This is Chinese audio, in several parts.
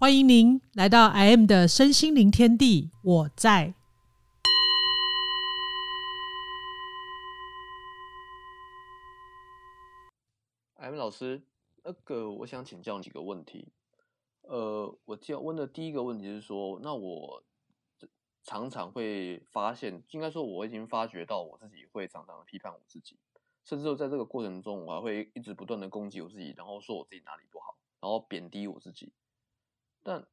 欢迎您来到 I M 的身心灵天地，我在。艾文老师，那个我想请教你几个问题。呃，我要问的第一个问题是说，那我常常会发现，应该说我已经发觉到我自己会常常批判我自己，甚至在这个过程中，我还会一直不断的攻击我自己，然后说我自己哪里不好，然后贬低我自己。但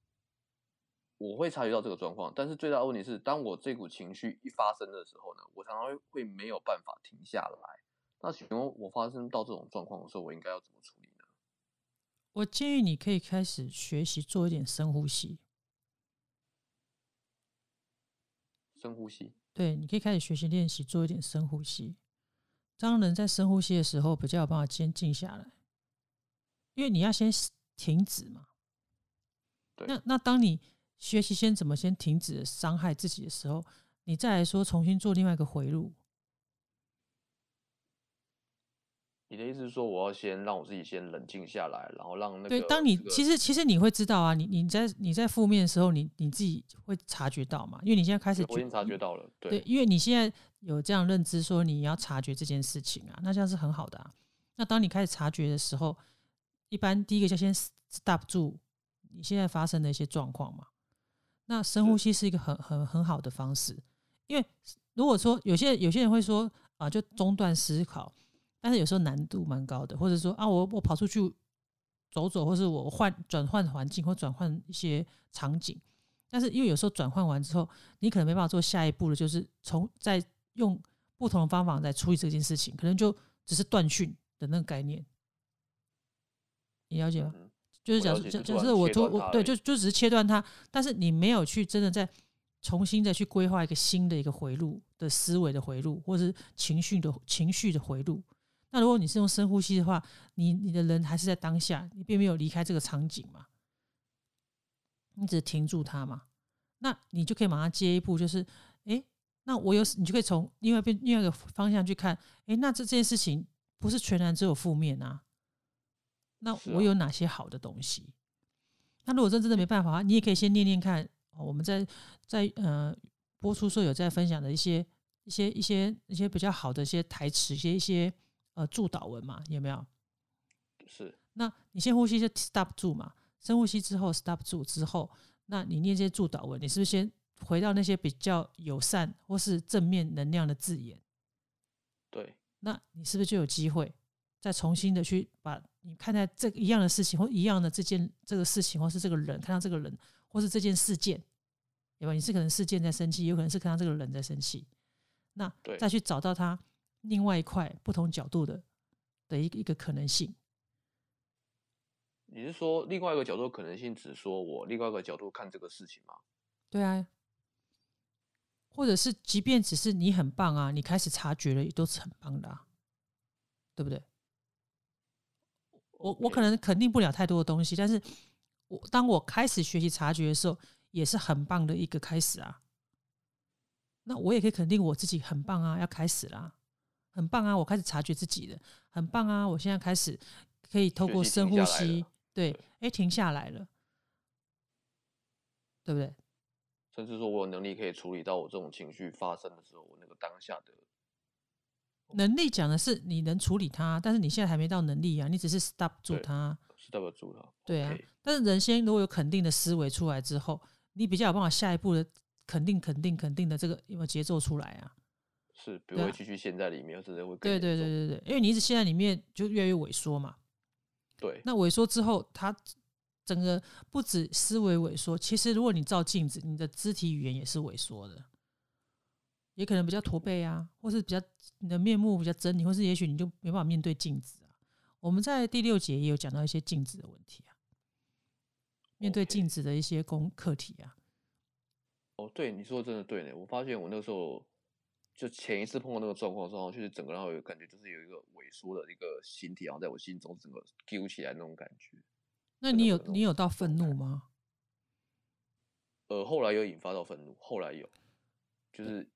我会察觉到这个状况，但是最大的问题是，当我这股情绪一发生的时候呢，我常常会会没有办法停下来。那请问，我发生到这种状况的时候，我应该要怎么处理呢？我建议你可以开始学习做一点深呼吸。深呼吸。对，你可以开始学习练习做一点深呼吸。当人在深呼吸的时候，比较有办法先静下来，因为你要先停止嘛。那那当你学习先怎么先停止伤害自己的时候，你再来说重新做另外一个回路。你的意思是说，我要先让我自己先冷静下来，然后让那个对，当你其实其实你会知道啊，你你在你在负面的时候，你你自己会察觉到嘛？因为你现在开始我已经察觉到了，对，因为你现在有这样认知，说你要察觉这件事情啊，那这样是很好的啊。那当你开始察觉的时候，一般第一个就先 stop 住。你现在发生的一些状况嘛？那深呼吸是一个很很很好的方式，因为如果说有些有些人会说啊，就中断思考，但是有时候难度蛮高的，或者说啊，我我跑出去走走，或是我换转换环境或转换一些场景，但是因为有时候转换完之后，你可能没办法做下一步的，就是从在用不同的方法来处理这件事情，可能就只是断讯的那个概念，你了解吗？就是假假假设我做我对就就只是切断它，但是你没有去真的在重新再去规划一个新的一个回路的思维的回路，或者是情绪的情绪的回路。那如果你是用深呼吸的话，你你的人还是在当下，你并没有离开这个场景嘛，你只是停住它嘛，那你就可以马上接一步，就是哎，那我有你就可以从另外边另外一个方向去看，哎，那这这件事情不是全然只有负面啊。那我有哪些好的东西？那如果真真的没办法，你也可以先念念看。我们在在呃播出时候有在分享的一些一些一些一些比较好的一些台词，一些一些呃助导文嘛，有没有？是。那你先呼吸就 stop 住嘛，深呼吸之后 stop 住之后，那你念这些助导文，你是不是先回到那些比较友善或是正面能量的字眼？对。那你是不是就有机会再重新的去把？你看待这一样的事情，或一样的这件这个事情，或是这个人，看到这个人，或是这件事件，对吧？你是可能事件在生气，有可能是看到这个人在生气。那再去找到他另外一块不同角度的的一个一个可能性。你是说另外一个角度可能性，只说我另外一个角度看这个事情吗？对啊。或者是即便只是你很棒啊，你开始察觉了，也都是很棒的，啊，对不对？我我可能肯定不了太多的东西，但是我当我开始学习察觉的时候，也是很棒的一个开始啊。那我也可以肯定我自己很棒啊，要开始啦，很棒啊，我开始察觉自己的，很棒啊，我现在开始可以透过深呼吸，对，哎，停下来了，对不对？甚至说我有能力可以处理到我这种情绪发生的时候，我那个当下的。能力讲的是你能处理它，但是你现在还没到能力啊，你只是 stop 住它，stop 住它。对啊，但是人先如果有肯定的思维出来之后，你比较有办法下一步的肯定、肯定、肯定的这个有没有节奏出来啊？是，不会继续陷在里面，甚至会对对对对对，因为你一直陷在里面，就越来越萎缩嘛。对，那萎缩之后，它整个不止思维萎缩，其实如果你照镜子，你的肢体语言也是萎缩的。也可能比较驼背啊，或是比较你的面目比较狰狞，或是也许你就没办法面对镜子啊。我们在第六节也有讲到一些镜子的问题啊，面对镜子的一些功课题啊。哦，对，你说的真的对呢。我发现我那个时候就前一次碰到那个状况的时候，就是整个然后有感觉就是有一个萎缩的一个形体，然后在我心中整个揪起来那种感觉。那你有你有到愤怒吗？呃，后来有引发到愤怒，后来有，就是。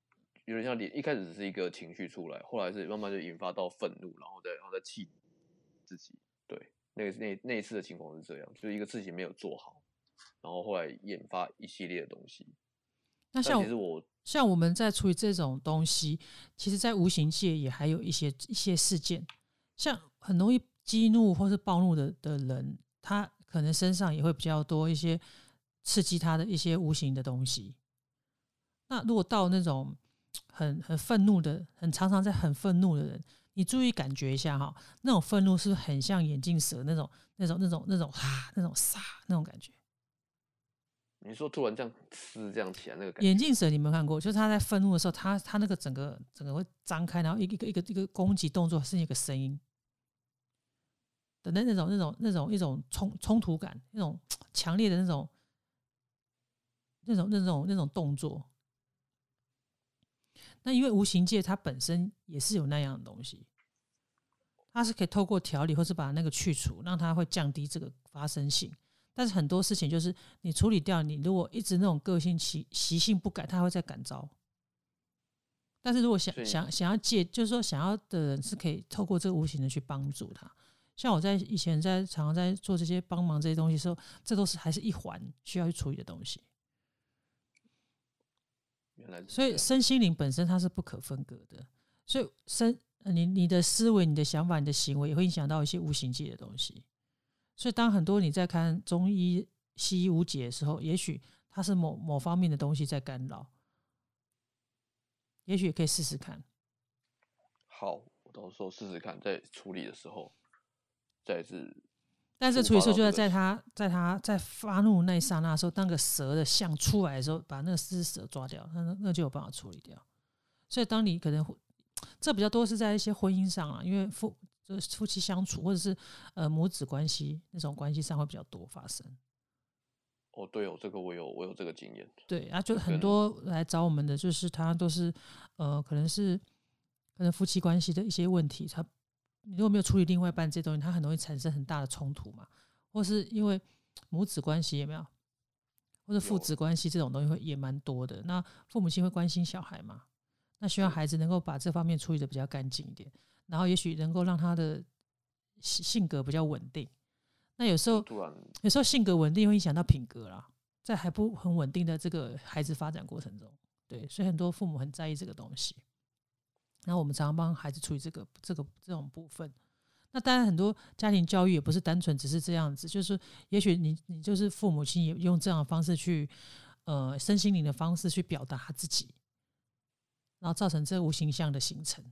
有点像你一开始只是一个情绪出来，后来是慢慢就引发到愤怒，然后再然后再气自己。对，那个那那一次的情况是这样，就是一个事情没有做好，然后后来引发一系列的东西。那像其实我像我们在处理这种东西，其实，在无形界也还有一些一些事件，像很容易激怒或是暴怒的的人，他可能身上也会比较多一些刺激他的一些无形的东西。那如果到那种很很愤怒的，很常常在很愤怒的人，你注意感觉一下哈，那种愤怒是不是很像眼镜蛇那种那种那种那种哈那种杀那种感觉？你说突然这样撕这样起来那个感觉，眼镜蛇你有没有看过？就是他在愤怒的时候，他他那个整个整个会张开，然后一个一个一个攻击动作是一个声音的那那种那种那种一种冲冲突感，那种强烈的那种那种那种那种动作。那因为无形界它本身也是有那样的东西，它是可以透过调理或是把那个去除，让它会降低这个发生性。但是很多事情就是你处理掉，你如果一直那种个性习习性不改，它会再感召。但是如果想想想要借，就是说想要的人是可以透过这个无形的去帮助他。像我在以前在常常在做这些帮忙这些东西的时候，这都是还是一环需要去处理的东西。原来，所以身心灵本身它是不可分割的。所以身你你的思维、你的想法、你的行为也会影响到一些无形界的东西。所以，当很多你在看中医、西医无解的时候，也许它是某某方面的东西在干扰，也许也可以试试看。好，我到时候试试看，在处理的时候，再次。但是处理时候，就要在他在他在发怒那一刹那时候，当个蛇的像出来的时候，把那个狮蛇抓掉，那那就有办法处理掉。所以，当你可能这比较多是在一些婚姻上啊，因为夫。就是夫妻相处，或者是呃母子关系那种关系上会比较多发生。哦，对哦，这个我有我有这个经验。对啊，就很多来找我们的，就是他都是呃，可能是可能夫妻关系的一些问题。他你如果没有处理另外一半这东西，他很容易产生很大的冲突嘛。或是因为母子关系有没有，或者父子关系这种东西会也蛮多的。那父母亲会关心小孩嘛？那希望孩子能够把这方面处理的比较干净一点。然后也许能够让他的性格比较稳定。那有时候，有时候性格稳定会影响到品格啦，在还不很稳定的这个孩子发展过程中，对，所以很多父母很在意这个东西。然后我们常常帮孩子处理这个、这个这种部分。那当然，很多家庭教育也不是单纯只是这样子，就是也许你你就是父母亲也用这样的方式去，呃，身心灵的方式去表达他自己，然后造成这无形象的形成。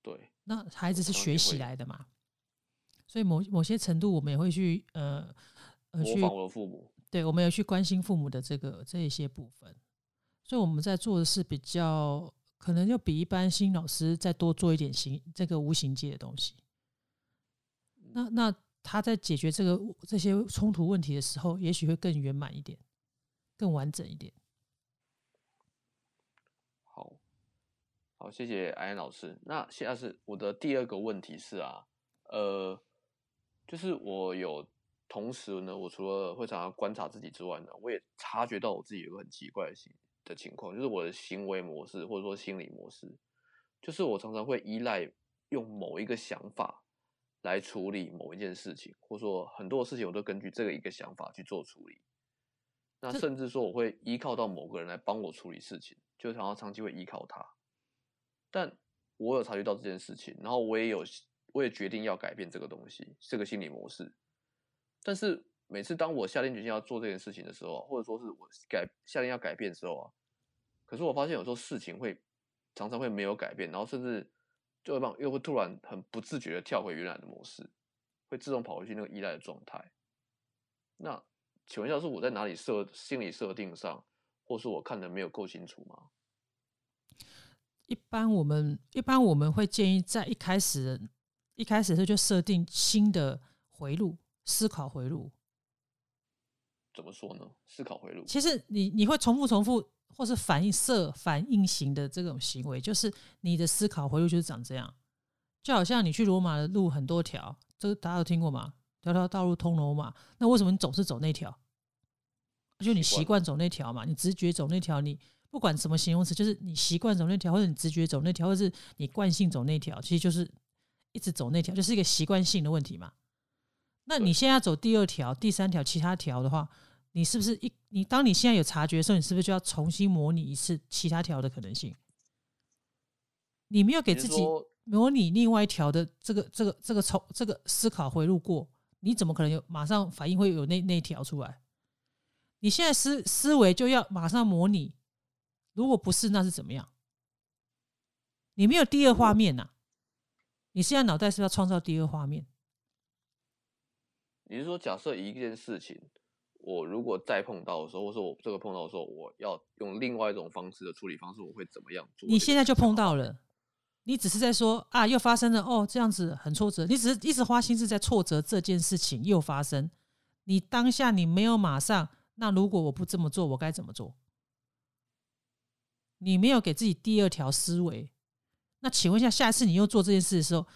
对，那孩子是学习来的嘛，所以某某些程度，我们也会去呃呃模仿我的父母，对，我们有去关心父母的这个这一些部分，所以我们在做的是比较可能要比一般新老师再多做一点形这个无形界的东西。那那他在解决这个这些冲突问题的时候，也许会更圆满一点，更完整一点。好，好谢谢安安老师。那现在是我的第二个问题是啊，呃，就是我有同时呢，我除了会常常观察自己之外呢，我也察觉到我自己有个很奇怪的心的情况，就是我的行为模式或者说心理模式，就是我常常会依赖用某一个想法来处理某一件事情，或者说很多事情我都根据这个一个想法去做处理。那甚至说我会依靠到某个人来帮我处理事情，就常常长期会依靠他。但我有察觉到这件事情，然后我也有，我也决定要改变这个东西，这个心理模式。但是每次当我下定决心要做这件事情的时候，或者说是我改下定要改变的时候啊，可是我发现有时候事情会常常会没有改变，然后甚至就会帮又会突然很不自觉的跳回原来的模式，会自动跑回去那个依赖的状态。那请问一下，是我在哪里设心理设定上，或是我看的没有够清楚吗？一般我们一般我们会建议在一开始一开始的时候就设定新的回路，思考回路。怎么说呢？思考回路。其实你你会重复重复，或是反应色反应型的这种行为，就是你的思考回路就是长这样。就好像你去罗马的路很多条，这个大家都听过吗？条条道路通罗马。那为什么你总是走那条？就你习惯走那条嘛，你直觉走那条，你。不管什么形容词，就是你习惯走那条，或者你直觉走那条，或者是你惯性走那条，其实就是一直走那条，就是一个习惯性的问题嘛。那你现在走第二条、第三条、其他条的话，你是不是一你当你现在有察觉的时候，你是不是就要重新模拟一次其他条的可能性？你没有给自己模拟另外一条的这个这个这个从这个思考回路过，你怎么可能有马上反应会有那那一条出来？你现在思思维就要马上模拟，如果不是，那是怎么样？你没有第二画面呐、你现在脑袋是不是要创造第二画面？你是说，假设一件事情，我如果再碰到的时候，或者我这个碰到的时候，我要用另外一种方式的处理方式，我会怎么样做？你现在就碰到了，你只是在说啊，又发生了哦，这样子很挫折。你只是一直花心思在挫折这件事情又发生，你当下你没有马上，那如果我不这么做，我该怎么做？你没有给自己第二条思维，那请问一下，下一次你又做这件事的时候，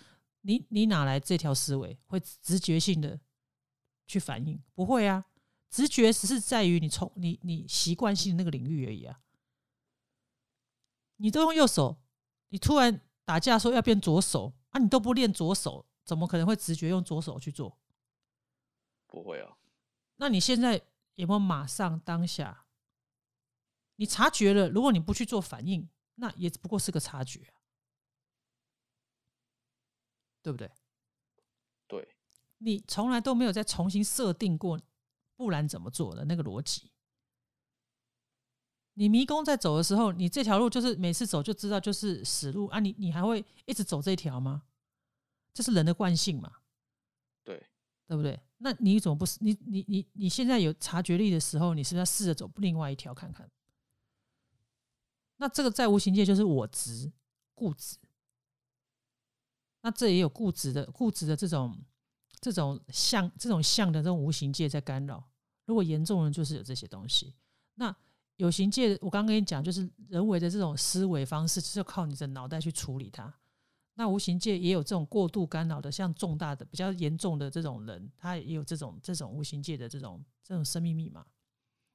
你你哪来这条思维会直觉性的去反应？不会啊，直觉只是在于你从你你习惯性的那个领域而已啊。你都用右手，你突然打架说要变左手啊，你都不练左手，怎么可能会直觉用左手去做？不会啊，那你现在有没有马上当下？你察觉了，如果你不去做反应，那也不过是个察觉啊、对不对？对，你从来都没有再重新设定过，不然怎么做的那个逻辑。你迷宫在走的时候，你这条路就是每次走就知道就是死路啊你，你还会一直走这一条吗？这是人的惯性嘛，对，对不对？那你怎么不是你你你你现在有察觉力的时候，你是不是要试着走另外一条看看？那这个在无形界就是我执、固执。那这也有固执的固执的这种这种像这种像的这种无形界在干扰。如果严重的，就是有这些东西。那有形界，我刚刚跟你讲，就是人为的这种思维方式，就靠你的脑袋去处理它。那无形界也有这种过度干扰的，像重大的、比较严重的这种人，他也有这种这种无形界的这种这种生命密码，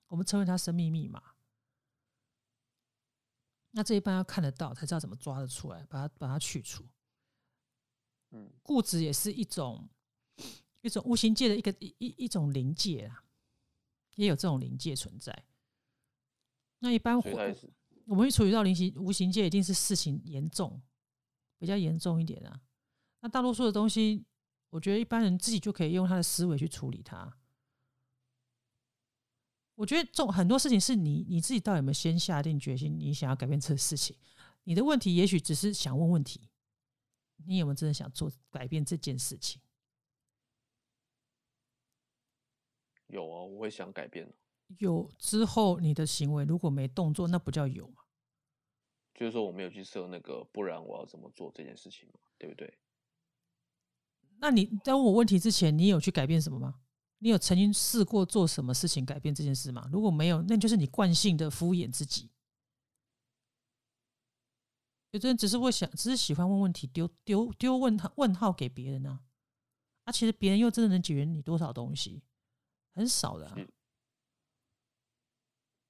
我们称为他生命密码。那这一般要看得到，才知道怎么抓得出来，把它把它去除。嗯，固执也是一种一种无形界的一个一一一种临界啊，也有这种临界存在。那一般会我们会处理到灵形无形界，一定是事情严重，比较严重一点啊。那大多数的东西，我觉得一般人自己就可以用他的思维去处理它。我觉得这种很多事情是你你自己到底有没有先下定决心，你想要改变这个事情？你的问题也许只是想问问题，你有没有真的想做改变这件事情？有啊，我会想改变的，有之后你的行为如果没动作，那不叫有嘛？就是说我没有去设那个，不然我要怎么做这件事情嘛，对不对？那你在问我问题之前，你有去改变什么吗？你有曾经试过做什么事情改变这件事吗？如果没有，那就是你惯性的敷衍自己。有的人只是会想，只是喜欢问问题，丢丢丢问号问号给别人啊。啊，其实别人又真的能解决你多少东西？很少的、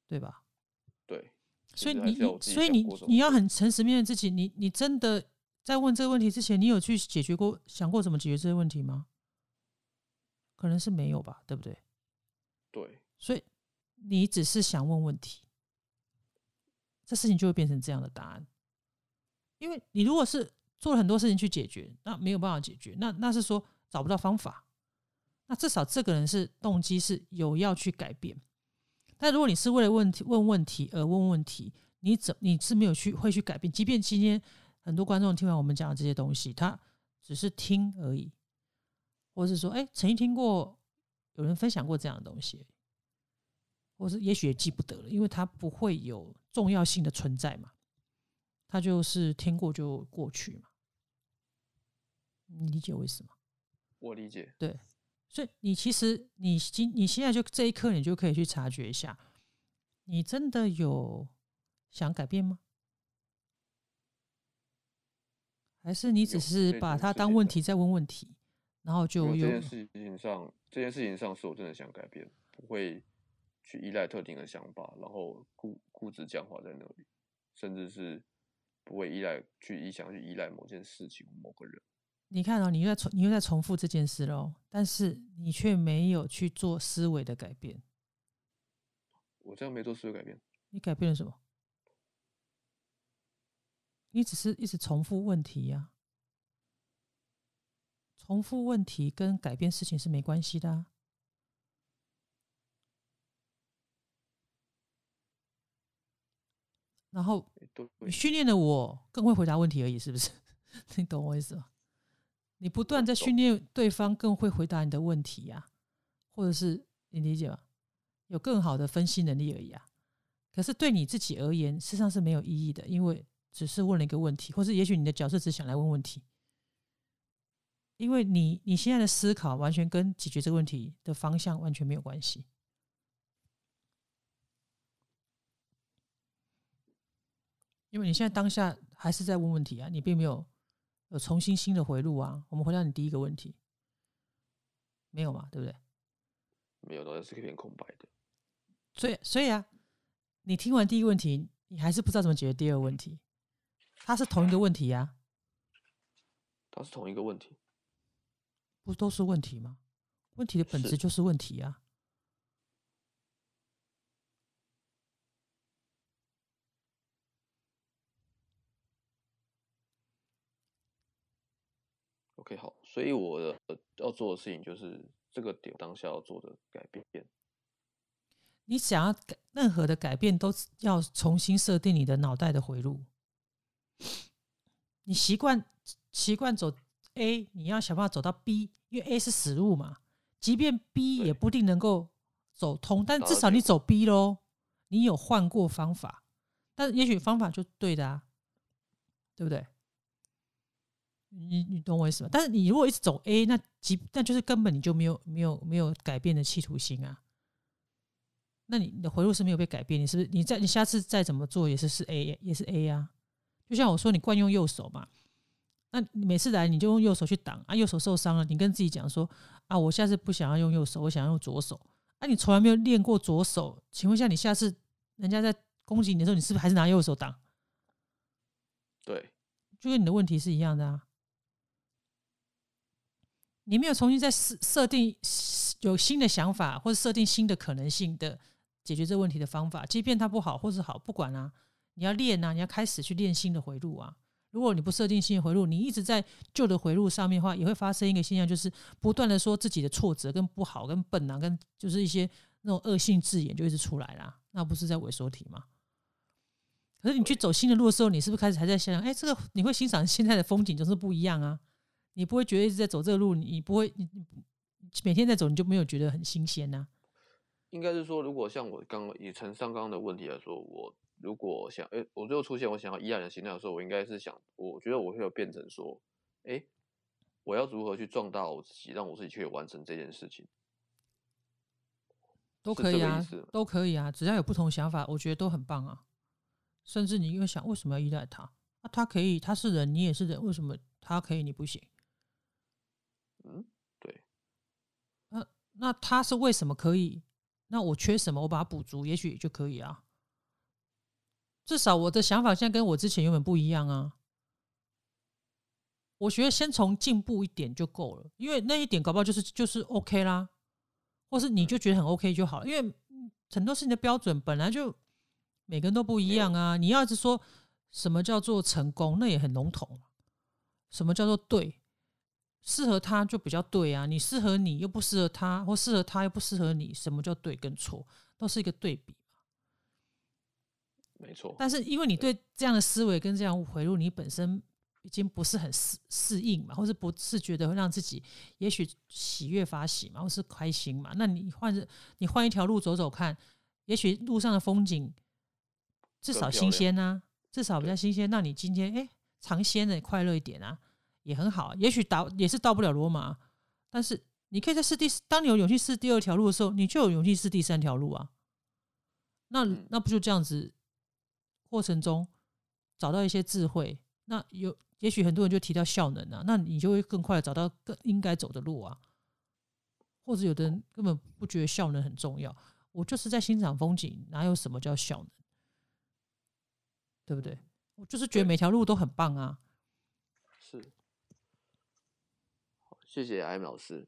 对吧？对，所以你所以你你要很诚实面对自己，你你真的在问这个问题之前，你有去解决过想过怎么解决这些问题吗？可能是没有吧，对不对？对，所以你只是想问问题，这事情就会变成这样的答案。因为你如果是做了很多事情去解决，那没有办法解决，那那是说找不到方法。那至少这个人是动机是有要去改变。但如果你是为了问题问问题而问问题，你怎你是没有去会去改变？即便今天很多观众听完我们讲的这些东西，他只是听而已，或是说，哎、曾经听过有人分享过这样的东西，或是也许也记不得了，因为它不会有重要性的存在嘛，它就是听过就过去嘛。你理解为什么？我理解。对，所以你其实你今你现在就这一刻，你就可以去察觉一下，你真的有想改变吗？还是你只是把它当问题在问问题，然后就有这件事情上，这件事情上是我真的想改变，不会去依赖特定的想法，然后固固执僵化在那里，甚至是不会依赖去依想去依赖某件事情、某个人。你看哦，你又在重，你又在重复这件事喽，但是你却没有去做思维的改变。我这样没做思维改变，你改变了什么？你只是一直重复问题呀。重复问题跟改变事情是没关系的。啊然后训练的我更会回答问题而已，是不是？你懂我意思吗？你不断在训练对方更会回答你的问题呀，或者是你理解吗？有更好的分析能力而已啊。可是对你自己而言，事实上是没有意义的，因为只是问了一个问题，或是也许你的角色只想来问问题，因为你你现在的思考完全跟解决这个问题的方向完全没有关系，因为你现在当下还是在问问题啊，你并没有。有重新新的回路啊！我们回到你第一个问题，没有嘛？对不对？没有，都是一片空白的。所以，所以啊，你听完第一个问题，你还是不知道怎么解决第二个问题。它是同一个问题呀。它是同一个问题，不都是问题吗？问题的本质就是问题啊。OK，好，所以我的要做的事情就是这个点当下要做的改变。你想要改任何的改变，都要重新设定你的脑袋的回路。你习惯习惯走 A，你要想办法走到 B，因为 A 是死路嘛。即便 B 也不一定能够走通，但至少你走 B 喽。你有换过方法，但也许方法就对的啊，对不对？你你懂我意思吗？但是你如果一直走 A，那即那就是根本你就没有没有没有改变的企图心啊。那你的回路是没有被改变，你是不是？你再你下次再怎么做也是是 A 也是 A 啊。就像我说，你惯用右手嘛，那每次来你就用右手去挡啊，右手受伤了，你跟自己讲说啊，我下次不想要用右手，我想要用左手。啊，你从来没有练过左手，请问一下，你下次人家在攻击你的时候，你是不是还是拿右手挡？对，就跟你的问题是一样的啊。你没有重新再设设定有新的想法，或者设定新的可能性的解决这问题的方法，即便它不好或是好，不管啊，你要练啊，你要开始去练新的回路啊。如果你不设定新的回路，你一直在旧的回路上面的话，也会发生一个现象，就是不断的说自己的挫折跟不好跟笨啊，跟就是一些那种恶性字眼就一直出来啦，那不是在萎缩体吗？可是你去走新的路的时候，你是不是开始还在想，哎，这个你会欣赏现在的风景就是不一样啊？你不会觉得一直在走这个路，你不会，你每天在走，你就没有觉得很新鲜呐？应该是说，如果像我刚以陈上刚刚的问题来说，我如果想，哎，我最后出现我想要依赖的心态的时候，我应该是想，我觉得我会有变成说，哎，我要如何去壮大我自己，让我自己去完成这件事情，都可以啊，都可以啊，只要有不同想法，我觉得都很棒啊。甚至你因为想，为什么要依赖他？啊，他可以，他是人，你也是人，为什么他可以，你不行？嗯，对。那那他是为什么可以？那我缺什么？我把它补足，也许就可以啊。至少我的想法现在跟我之前原本不一样啊。我觉得先从进步一点就够了，因为那一点搞不好就是就是 OK 啦，或是你就觉得很 OK 就好了。因为很多事情的标准本来就每个人都不一样啊。你要是说什么叫做成功，那也很笼统。什么叫做对？适合他就比较对啊，你适合你又不适合他，或适合他又不适合你，什么叫对跟错，都是一个对比没错。但是因为你对这样的思维跟这样回路，你本身已经不是很适适应嘛，或是不是觉得会让自己也许喜悦发喜嘛，或是开心嘛？那你换着你换一条路走走看，也许路上的风景至少新鲜啊，至少比较新鲜。那你今天哎尝鲜的快乐一点啊。也很好，也许到也是到不了罗马，但是你可以在试第，当你有勇气试第二条路的时候，你就有勇气试第三条路啊。那那不就这样子？过程中找到一些智慧，那有也许很多人就提到效能啊，那你就会更快找到更应该走的路啊。或者有的人根本不觉得效能很重要，我就是在欣赏风景，哪有什么叫效能？对不对？我就是觉得每条路都很棒啊。是。谢谢 M 老师。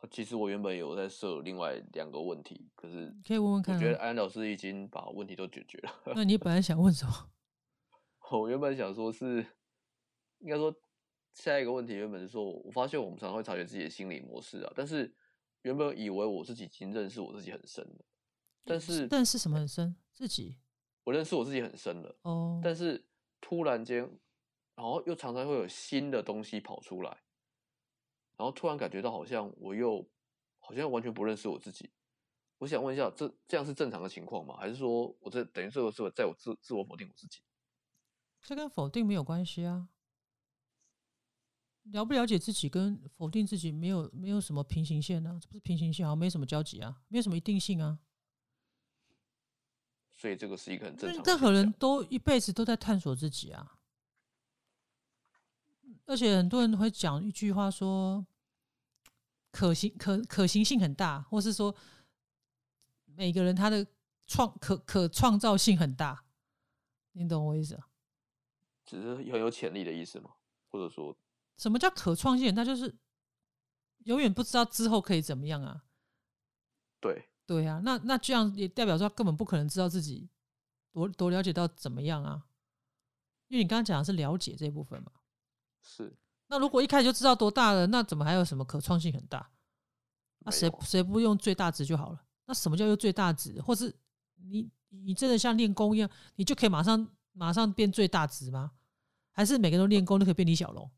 呃其实我原本有在设另外两个问题，可是可以问问看我、觉得啊。安老师已经把问题都解决了。那你本来想问什么？我原本想说是，应该说下一个问题原本是说，我发现我们常常会察觉自己的心理模式啊，但是原本以为我自己已经认识我自己很深了，但是但是什么很深？自己我认识我自己很深了，哦，但是突然间，然后又常常会有新的东西跑出来，然后突然感觉到好像我又好像完全不认识我自己。我想问一下，这这样是正常的情况吗？还是说我这等于这个是我在我自自我否定我自己？这跟否定没有关系啊。了不了解自己跟否定自己没有没有什么平行线啊，这不是平行线，好像没什么交集啊，没有什么一定性啊。所以这个是一个很正常的任何人都一辈子都在探索自己啊。而且很多人会讲一句话说，可行可可行性很大，或是说每个人他的创可可创造性很大，你懂我意思啊？只是很有潜力的意思吗？或者说，什么叫可创性那？就是永远不知道之后可以怎么样啊。对，对啊，那那这样也代表说他根本不可能知道自己多多了解到怎么样啊。因为你刚刚讲的是了解这一部分嘛。是那如果一开始就知道多大了，那怎么还有什么可创性很大？那谁谁不用最大值就好了？那什么叫用最大值？或是你你真的像练功一样，你就可以马上马上变最大值吗？还是每个人都练功都可以变李小龙？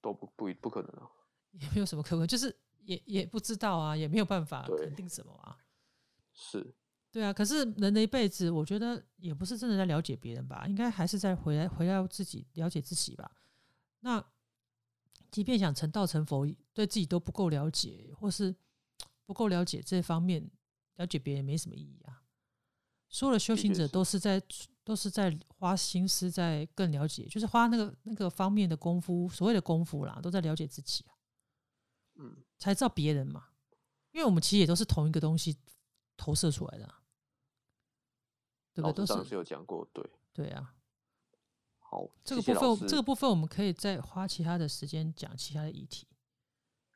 都不不不可能啊。也没有什么可能，就是也也不知道啊，也没有办法肯定什么啊。是对啊，可是人的一辈子，我觉得也不是真的在了解别人吧，应该还是在回来回到自己了解自己吧。那即便想成道成佛，对自己都不够了解，或是不够了解这方面，了解别人没什么意义啊。所有的修行者都是在都是在花心思在更了解，就是花那个那个方面的功夫，所谓的功夫啦，都在了解自己啊，嗯，才知道别人嘛。因为我们其实也都是同一个东西投射出来的啊、对不对？都是有讲过，对，对啊。好，这个部分，这个部分我们可以再花其他的时间讲其他的议题。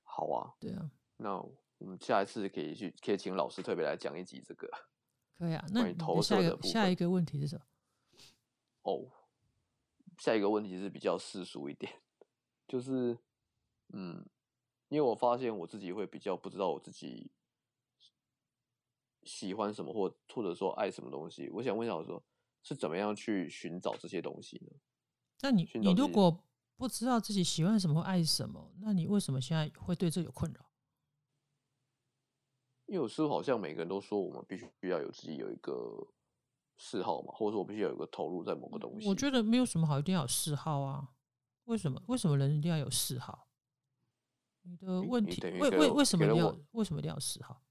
好啊。对啊，那我们下一次可以去，可以请老师特别来讲一集这个 可以啊。那你投下一个下一个问题是什么？哦。下一个问题是比较世俗一点，就是，嗯，因为我发现我自己会比较不知道我自己喜欢什么，或或者说爱什么东西。我想问一下，我说是怎么样去寻找这些东西呢？那你你如果不知道自己喜欢什么或爱什么，那你为什么现在会对这有困扰？因为有时候好像每个人都说我们必须要有自己有一个嗜好嘛，或者说我必须要有一个投入在某个东西。我觉得没有什么好一定要有嗜好啊。为什么？为什么人一定要有嗜好？你的问题为为为什么要为什么一定要有嗜好？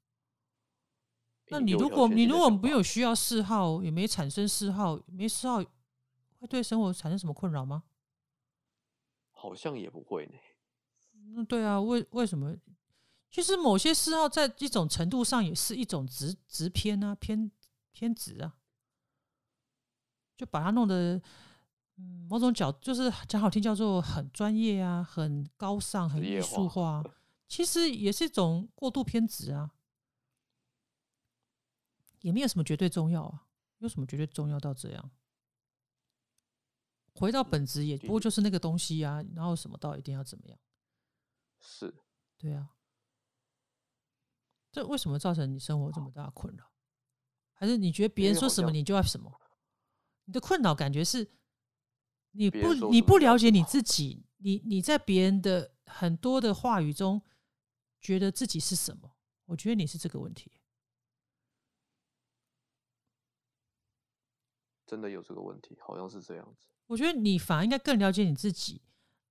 那你如果你如果没有需要嗜好，也没产生嗜好，没嗜好，会对生活产生什么困扰吗？好像也不会呢。嗯，对啊，为为什么？其实某些嗜好在一种程度上也是一种直直偏啊，偏偏执啊，就把它弄得，嗯，某种角就是讲好听叫做很专业啊，很高尚、很艺术化，其实也是一种过度偏执啊，也没有什么绝对重要啊，有什么绝对重要到这样？回到本质也不过就是那个东西啊，然后什么到一定要怎么样？是，对啊，这为什么造成你生活这么大的困扰？还是你觉得别人说什么你就要什么？你的困扰感觉是你不你不了解你自己，你你在别人的很多的话语中觉得自己是什么？我觉得你是这个问题。真的有这个问题，好像是这样子。我觉得你反而应该更了解你自己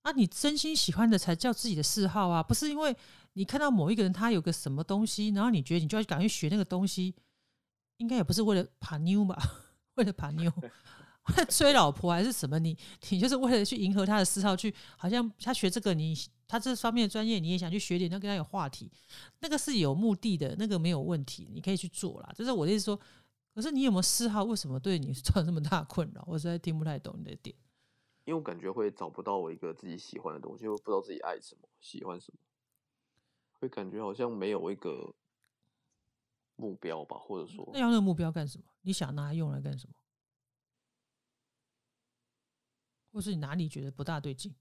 啊！你真心喜欢的才叫自己的嗜好啊，不是因为你看到某一个人他有个什么东西，然后你觉得你就要赶快学那个东西，应该也不是为了爬妞吧？为了爬妞，为了追老婆还是什么？你你就是为了去迎合他的嗜好，去好像他学这个你他这方面的专业，你也想去学点，那跟他有话题，那个是有目的的，那个没有问题，你可以去做啦。就是我的意思说，可是你有没有嗜好？为什么对你造成这么大的困扰？我实在听不太懂你的点。因为我感觉会找不到我一个自己喜欢的东西，又不知道自己爱什么，喜欢什么，会感觉好像没有一个目标吧，或者说那要那个目标干什么？你想拿它用来干什么？或是你哪里觉得不大对劲？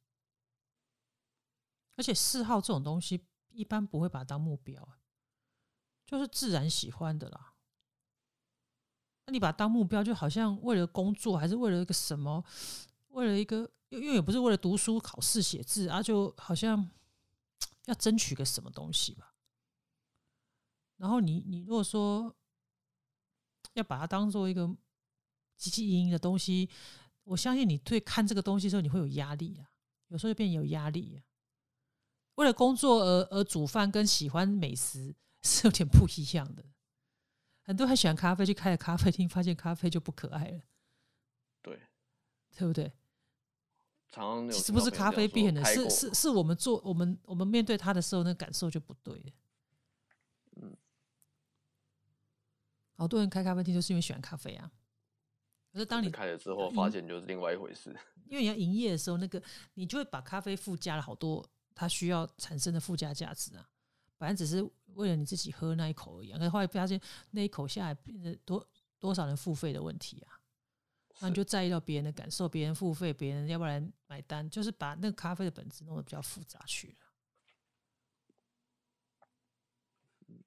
而且嗜好这种东西，一般不会把它当目标啊，就是自然喜欢的啦。那你把它当目标，就好像为了工作，还是为了一个什么？为了一个，因为也不是为了读书、考试、写字啊，就好像要争取个什么东西吧。然后你你如果说要把它当做一个汲汲营营的东西，我相信你对看这个东西的时候，你会有压力啊，有时候就变有压力啊。为了工作而而煮饭，跟喜欢美食是有点不一样的。很多人喜欢咖啡，去开了咖啡厅，发现咖啡就不可爱了，对对不对？常常有其实不是咖啡变的，是是是我们做我们我们面对它的时候，那感受就不对了。嗯好多人开咖啡厅就是因为喜欢咖啡啊。可是当你开了之后，发现就是另外一回事。因为你要营业的时候，那个你就会把咖啡附加了好多它需要产生的附加价值啊。本来只是为了你自己喝那一口而已啊，可是后来发现那一口下来变成多多少人付费的问题啊。那你就在意到别人的感受，别人付费，别人要不然买单，就是把那个咖啡的本质弄得比较复杂去了。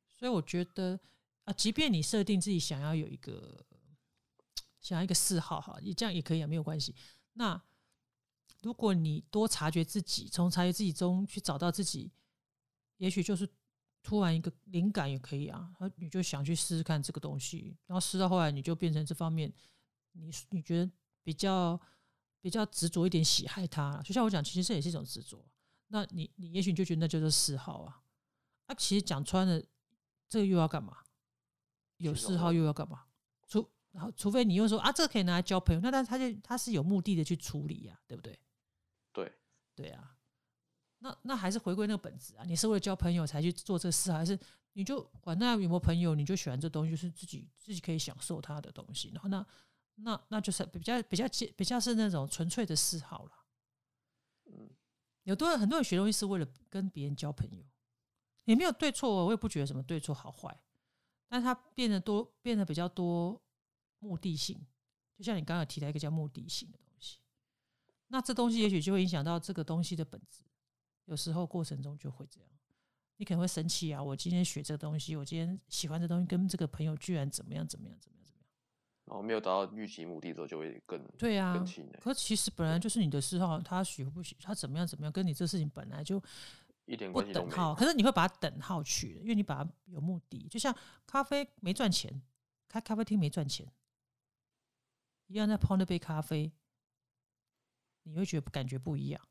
所以我觉得啊，即便你设定自己想要有一个想要一个嗜好哈，你这样也可以啊，没有关系。那如果你多察觉自己，从察觉自己中去找到自己，也许就是突然一个灵感也可以啊，然后你就想去试试看这个东西，然后试到后来你就变成这方面，你你觉得比较比较执着一点，喜爱它。就像我讲，其实这也是一种执着。那你你也许你就觉得那就是嗜好啊。啊，其实讲穿了，这个又要干嘛？有嗜好又要干嘛？除然后除非你又说啊，这个可以拿来交朋友，那但是他就他是有目的的去处理呀、对不对？对，对啊，那那还是回归那个本质啊，你是为了交朋友才去做这事，还是你就管那有没有朋友，你就喜欢这东西，就是自己自己可以享受它的东西，然后那那那就是比较比较接比较是那种纯粹的嗜好了。嗯，有多人很多人学东西是为了跟别人交朋友，也没有对错哦，我也不觉得什么对错好坏，但是它变得多变得比较多目的性，就像你刚刚提到一个叫目的性的东西，那这东西也许就会影响到这个东西的本质，有时候过程中就会这样，你可能会生气啊，我今天学这个东西，我今天喜欢这东西，跟这个朋友居然怎么样怎么样怎么样怎么样，然后没有达到预期目的之后，就会更对啊更，气馁，可其实本来就是你的嗜好，他喜不喜，他怎么样怎么样，跟你这事情本来就一点不关系都。可是你会把它等号去了，因为你把它有目的，就像咖啡没赚钱，开咖啡厅没赚钱，一样在泡那杯咖啡，你会觉得感觉不一样，嗯，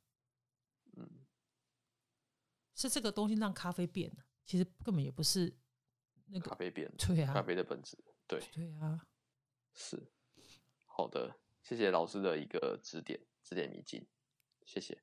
是这个东西让咖啡变了，其实根本也不是那个，咖啡变，对啊咖，啡的本质，对，对啊，是好的，谢谢老师的一个指点，指点迷津，谢谢。